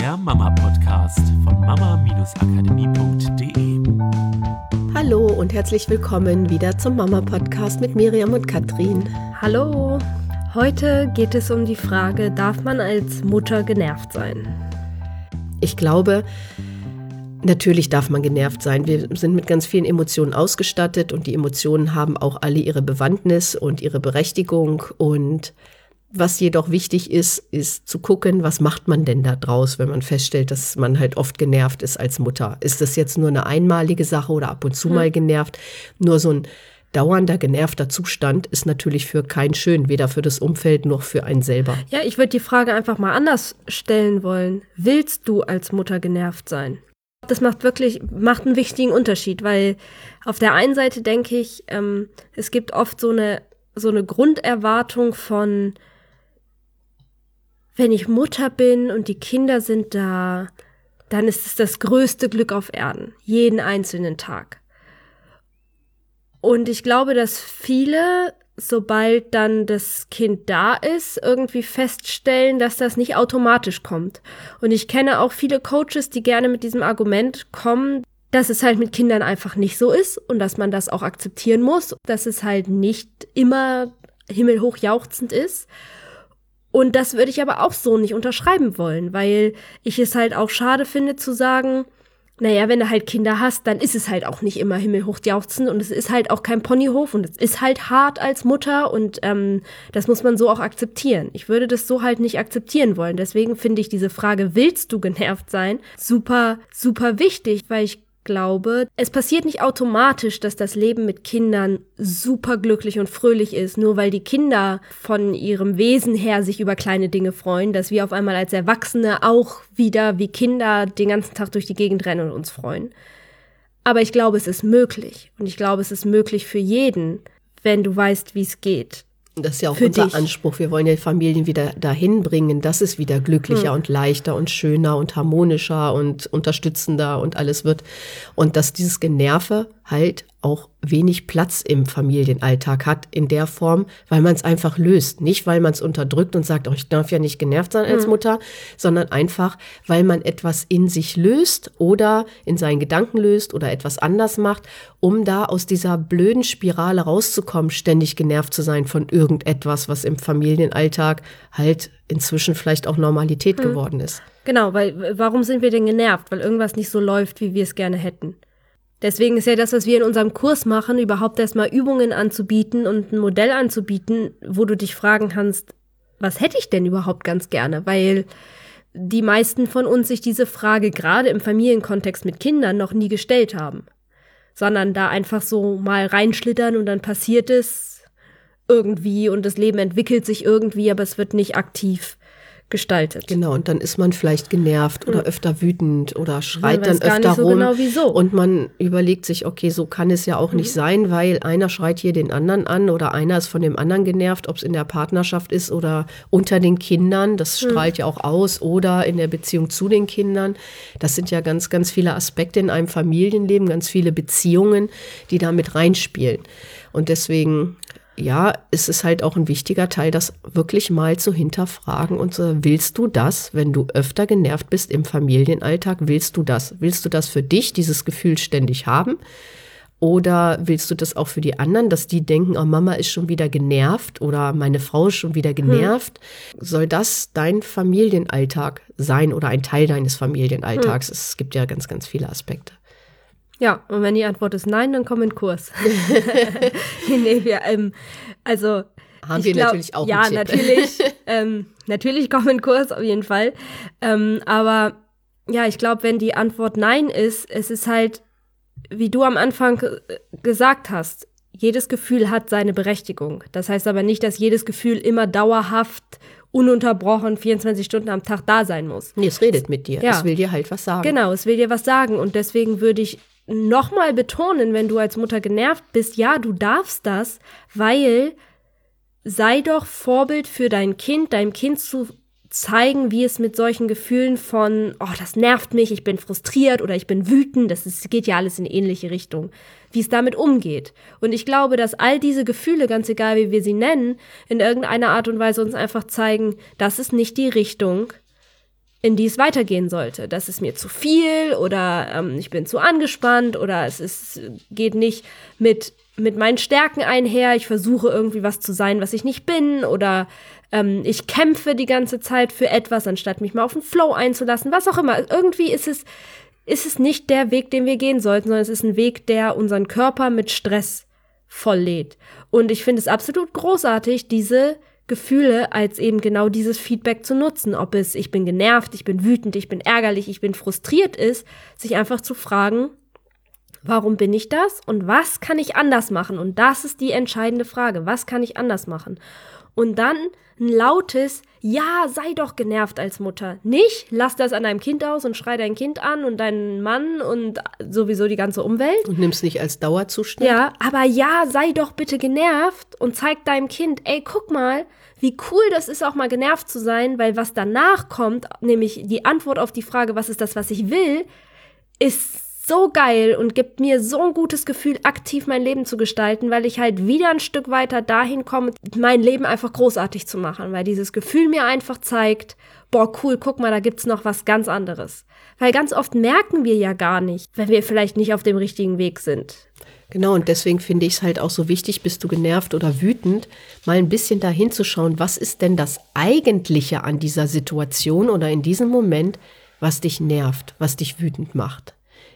der Mama-Podcast von mama-akademie.de. Hallo und herzlich willkommen wieder zum Mama-Podcast mit Miriam und Katrin. Hallo! Heute geht es um die Frage, darf man als Mutter genervt sein? Ich glaube, Natürlich darf man genervt sein. Wir sind mit ganz vielen Emotionen ausgestattet und die Emotionen haben auch alle ihre Bewandtnis und ihre Berechtigung. Und was jedoch wichtig ist, ist zu gucken, was macht man denn da draus, wenn man feststellt, dass man halt oft genervt ist als Mutter. Ist das jetzt nur eine einmalige Sache oder ab und zu hm. mal genervt? Nur so ein dauernder genervter Zustand ist natürlich für keinen schön, weder für das Umfeld noch für einen selber. Ja, ich würde die Frage einfach mal anders stellen wollen. Willst du als Mutter genervt sein? Das macht wirklich, macht einen wichtigen Unterschied, weil auf der einen Seite denke ich, ähm, es gibt oft so eine, so eine Grunderwartung von, wenn ich Mutter bin und die Kinder sind da, dann ist es das größte Glück auf Erden, jeden einzelnen Tag. Und ich glaube, dass viele sobald dann das Kind da ist, irgendwie feststellen, dass das nicht automatisch kommt. Und ich kenne auch viele Coaches, die gerne mit diesem Argument kommen, dass es halt mit Kindern einfach nicht so ist und dass man das auch akzeptieren muss, dass es halt nicht immer himmelhoch jauchzend ist. Und das würde ich aber auch so nicht unterschreiben wollen, weil ich es halt auch schade finde zu sagen, naja, wenn du halt Kinder hast, dann ist es halt auch nicht immer himmelhoch jauchzend und es ist halt auch kein Ponyhof und es ist halt hart als Mutter und ähm, das muss man so auch akzeptieren. Ich würde das so halt nicht akzeptieren wollen. Deswegen finde ich diese Frage, willst du genervt sein, super, super wichtig, weil ich glaube, es passiert nicht automatisch, dass das Leben mit Kindern super glücklich und fröhlich ist, nur weil die Kinder von ihrem Wesen her sich über kleine Dinge freuen, dass wir auf einmal als Erwachsene auch wieder wie Kinder den ganzen Tag durch die Gegend rennen und uns freuen. Aber ich glaube, es ist möglich. Und ich glaube, es ist möglich für jeden, wenn du weißt, wie es geht. Das ist ja auch unser dich. Anspruch. Wir wollen ja Familien wieder dahin bringen, dass es wieder glücklicher hm. und leichter und schöner und harmonischer und unterstützender und alles wird. Und dass dieses Generve halt auch wenig Platz im Familienalltag hat in der Form, weil man es einfach löst. Nicht, weil man es unterdrückt und sagt, oh, ich darf ja nicht genervt sein als mhm. Mutter, sondern einfach, weil man etwas in sich löst oder in seinen Gedanken löst oder etwas anders macht, um da aus dieser blöden Spirale rauszukommen, ständig genervt zu sein von irgendetwas, was im Familienalltag halt inzwischen vielleicht auch Normalität mhm. geworden ist. Genau, weil warum sind wir denn genervt? Weil irgendwas nicht so läuft, wie wir es gerne hätten. Deswegen ist ja das, was wir in unserem Kurs machen, überhaupt erstmal Übungen anzubieten und ein Modell anzubieten, wo du dich fragen kannst, was hätte ich denn überhaupt ganz gerne? Weil die meisten von uns sich diese Frage gerade im Familienkontext mit Kindern noch nie gestellt haben. Sondern da einfach so mal reinschlittern und dann passiert es irgendwie und das Leben entwickelt sich irgendwie, aber es wird nicht aktiv gestaltet. Genau, und dann ist man vielleicht genervt oder öfter wütend oder schreit dann öfter so rum. Genau wieso. Und man überlegt sich, okay, so kann es ja auch mhm. nicht sein, weil einer schreit hier den anderen an oder einer ist von dem anderen genervt, ob es in der Partnerschaft ist oder unter den Kindern, das mhm. strahlt mhm. ja auch aus, oder in der Beziehung zu den Kindern. Das sind ja ganz, ganz viele Aspekte in einem Familienleben, ganz viele Beziehungen, die da mit reinspielen. Und deswegen ja, es ist halt auch ein wichtiger Teil, das wirklich mal zu hinterfragen und so, willst du das, wenn du öfter genervt bist im Familienalltag, willst du das? Willst du das für dich, dieses Gefühl ständig haben? Oder willst du das auch für die anderen, dass die denken, oh, Mama ist schon wieder genervt oder meine Frau ist schon wieder hm. genervt? Hm. Soll das dein Familienalltag sein oder ein Teil deines Familienalltags? Hm. Es gibt ja ganz, ganz viele Aspekte. Ja, und wenn die Antwort ist nein, dann komm in Kurs. nee, wir, ähm, also. Haben wir glaub, natürlich auch. Ja, natürlich. ähm, natürlich komm in Kurs, auf jeden Fall. Ähm, aber ja, ich glaube, wenn die Antwort nein ist, es ist halt, wie du am Anfang gesagt hast, jedes Gefühl hat seine Berechtigung. Das heißt aber nicht, dass jedes Gefühl immer dauerhaft ununterbrochen 24 Stunden am Tag da sein muss. Nee, es redet mit dir. Ja. Es will dir halt was sagen. Genau, es will dir was sagen. Und deswegen würde ich nochmal betonen, wenn du als Mutter genervt bist, ja, du darfst das, weil sei doch Vorbild für dein Kind, deinem Kind zu zeigen, wie es mit solchen Gefühlen von, oh, das nervt mich, ich bin frustriert oder ich bin wütend, das ist, geht ja alles in ähnliche Richtung, wie es damit umgeht. Und ich glaube, dass all diese Gefühle, ganz egal wie wir sie nennen, in irgendeiner Art und Weise uns einfach zeigen, das ist nicht die Richtung, in die es weitergehen sollte. Das ist mir zu viel oder ähm, ich bin zu angespannt oder es ist, geht nicht mit, mit meinen Stärken einher. Ich versuche irgendwie was zu sein, was ich nicht bin oder ähm, ich kämpfe die ganze Zeit für etwas, anstatt mich mal auf den Flow einzulassen, was auch immer. Irgendwie ist es, ist es nicht der Weg, den wir gehen sollten, sondern es ist ein Weg, der unseren Körper mit Stress volllädt. Und ich finde es absolut großartig, diese Gefühle als eben genau dieses Feedback zu nutzen. Ob es ich bin genervt, ich bin wütend, ich bin ärgerlich, ich bin frustriert ist, sich einfach zu fragen, warum bin ich das und was kann ich anders machen? Und das ist die entscheidende Frage. Was kann ich anders machen? Und dann ein lautes Ja, sei doch genervt als Mutter. Nicht, lass das an deinem Kind aus und schrei dein Kind an und deinen Mann und sowieso die ganze Umwelt. Und nimm's nicht als Dauerzustand. Ja, aber ja, sei doch bitte genervt und zeig deinem Kind, ey, guck mal, wie cool das ist, auch mal genervt zu sein, weil was danach kommt, nämlich die Antwort auf die Frage, was ist das, was ich will, ist so geil und gibt mir so ein gutes Gefühl, aktiv mein Leben zu gestalten, weil ich halt wieder ein Stück weiter dahin komme, mein Leben einfach großartig zu machen, weil dieses Gefühl mir einfach zeigt, boah, cool, guck mal, da gibt's noch was ganz anderes. Weil ganz oft merken wir ja gar nicht, wenn wir vielleicht nicht auf dem richtigen Weg sind. Genau, und deswegen finde ich es halt auch so wichtig, bist du genervt oder wütend, mal ein bisschen dahin zu schauen, was ist denn das Eigentliche an dieser Situation oder in diesem Moment, was dich nervt, was dich wütend macht.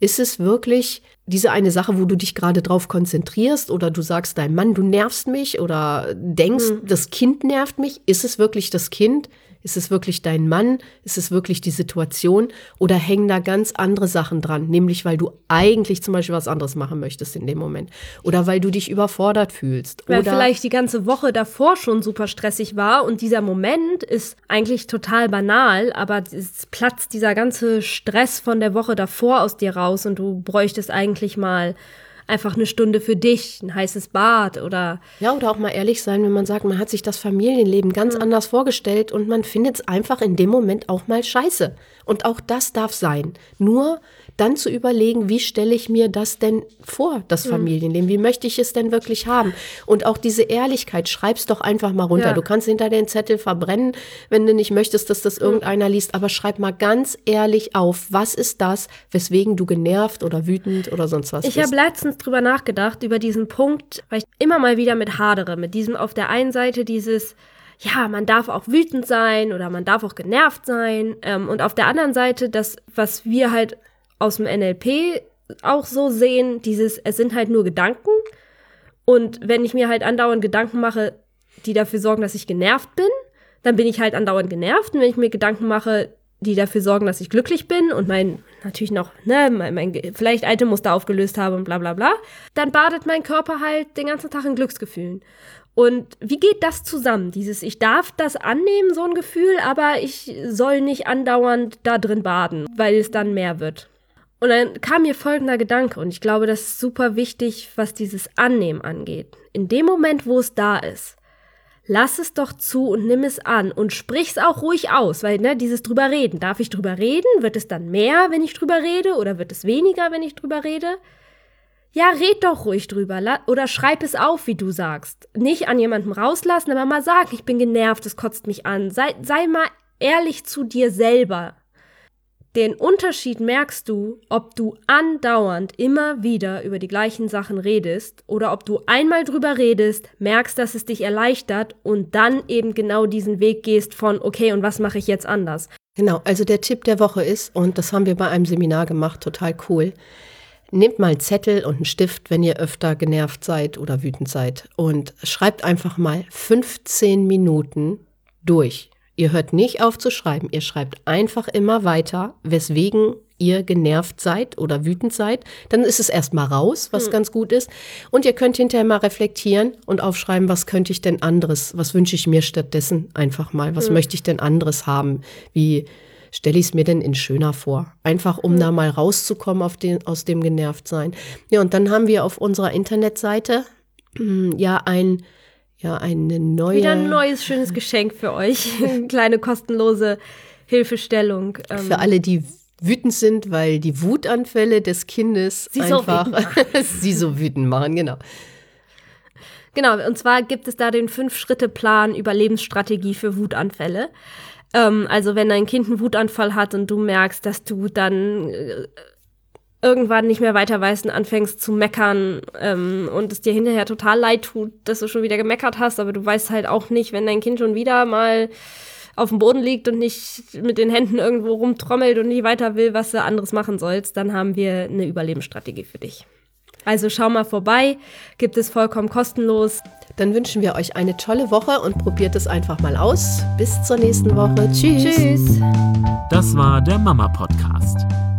Ist es wirklich diese eine Sache, wo du dich gerade drauf konzentrierst oder du sagst deinem Mann, du nervst mich oder denkst, mhm. das Kind nervt mich? Ist es wirklich das Kind? Ist es wirklich dein Mann? Ist es wirklich die Situation? Oder hängen da ganz andere Sachen dran? Nämlich, weil du eigentlich zum Beispiel was anderes machen möchtest in dem Moment. Oder weil du dich überfordert fühlst. Weil oder vielleicht die ganze Woche davor schon super stressig war und dieser Moment ist eigentlich total banal, aber es platzt dieser ganze Stress von der Woche davor aus dir raus und du bräuchtest eigentlich mal einfach eine Stunde für dich, ein heißes Bad oder. Ja, oder auch mal ehrlich sein, wenn man sagt, man hat sich das Familienleben ganz mhm. anders vorgestellt und man findet es einfach in dem Moment auch mal scheiße. Und auch das darf sein. Nur dann zu überlegen, wie stelle ich mir das denn vor, das. Familienleben? Wie möchte ich es denn wirklich haben? Und auch diese Ehrlichkeit, schreib's doch einfach mal runter. Ja. Du kannst hinter den Zettel verbrennen, wenn du nicht möchtest, dass das irgendeiner liest, aber schreib mal ganz ehrlich auf, was ist das, weswegen du genervt oder wütend oder sonst was ich bist. Ich habe letztens drüber nachgedacht, über diesen Punkt, weil ich immer mal wieder mit hadere, mit diesem auf der einen Seite dieses ja, man darf auch wütend sein oder man darf auch genervt sein. Ähm, und auf der anderen Seite, das, was wir halt aus dem NLP auch so sehen, dieses, es sind halt nur Gedanken. Und wenn ich mir halt andauernd Gedanken mache, die dafür sorgen, dass ich genervt bin, dann bin ich halt andauernd genervt. Und wenn ich mir Gedanken mache, die dafür sorgen, dass ich glücklich bin und mein, natürlich noch, ne, mein, mein vielleicht alte Muster aufgelöst habe und bla bla bla, dann badet mein Körper halt den ganzen Tag in Glücksgefühlen. Und wie geht das zusammen? Dieses, ich darf das annehmen, so ein Gefühl, aber ich soll nicht andauernd da drin baden, weil es dann mehr wird. Und dann kam mir folgender Gedanke, und ich glaube, das ist super wichtig, was dieses Annehmen angeht. In dem Moment, wo es da ist, lass es doch zu und nimm es an und sprich es auch ruhig aus, weil, ne, dieses drüber reden. Darf ich drüber reden? Wird es dann mehr, wenn ich drüber rede? Oder wird es weniger, wenn ich drüber rede? Ja, red doch ruhig drüber. Oder schreib es auf, wie du sagst. Nicht an jemandem rauslassen, aber mal sagen, ich bin genervt, es kotzt mich an. Sei, sei mal ehrlich zu dir selber. Den Unterschied merkst du, ob du andauernd immer wieder über die gleichen Sachen redest oder ob du einmal drüber redest, merkst, dass es dich erleichtert und dann eben genau diesen Weg gehst von, okay, und was mache ich jetzt anders? Genau, also der Tipp der Woche ist, und das haben wir bei einem Seminar gemacht, total cool. Nehmt mal einen Zettel und einen Stift, wenn ihr öfter genervt seid oder wütend seid und schreibt einfach mal 15 Minuten durch Ihr hört nicht auf zu schreiben, ihr schreibt einfach immer weiter, weswegen ihr genervt seid oder wütend seid. Dann ist es erstmal raus, was mhm. ganz gut ist. Und ihr könnt hinterher mal reflektieren und aufschreiben, was könnte ich denn anderes, was wünsche ich mir stattdessen einfach mal, was mhm. möchte ich denn anderes haben, wie stelle ich es mir denn in schöner vor? Einfach um mhm. da mal rauszukommen den, aus dem Genervtsein. Ja, und dann haben wir auf unserer Internetseite ja ein ja eine neue. Wieder ein neues schönes Geschenk für euch. Kleine kostenlose Hilfestellung. Ähm. Für alle, die wütend sind, weil die Wutanfälle des Kindes sie einfach so sie so wütend machen, genau. Genau, und zwar gibt es da den Fünf-Schritte-Plan Überlebensstrategie für Wutanfälle. Ähm, also wenn dein Kind einen Wutanfall hat und du merkst, dass du dann äh, irgendwann nicht mehr weiter weißt und anfängst zu meckern ähm, und es dir hinterher total leid tut, dass du schon wieder gemeckert hast, aber du weißt halt auch nicht, wenn dein Kind schon wieder mal auf dem Boden liegt und nicht mit den Händen irgendwo rumtrommelt und nicht weiter will, was du anderes machen sollst, dann haben wir eine Überlebensstrategie für dich. Also schau mal vorbei, gibt es vollkommen kostenlos. Dann wünschen wir euch eine tolle Woche und probiert es einfach mal aus. Bis zur nächsten Woche. Tschüss. Tschüss. Das war der Mama Podcast.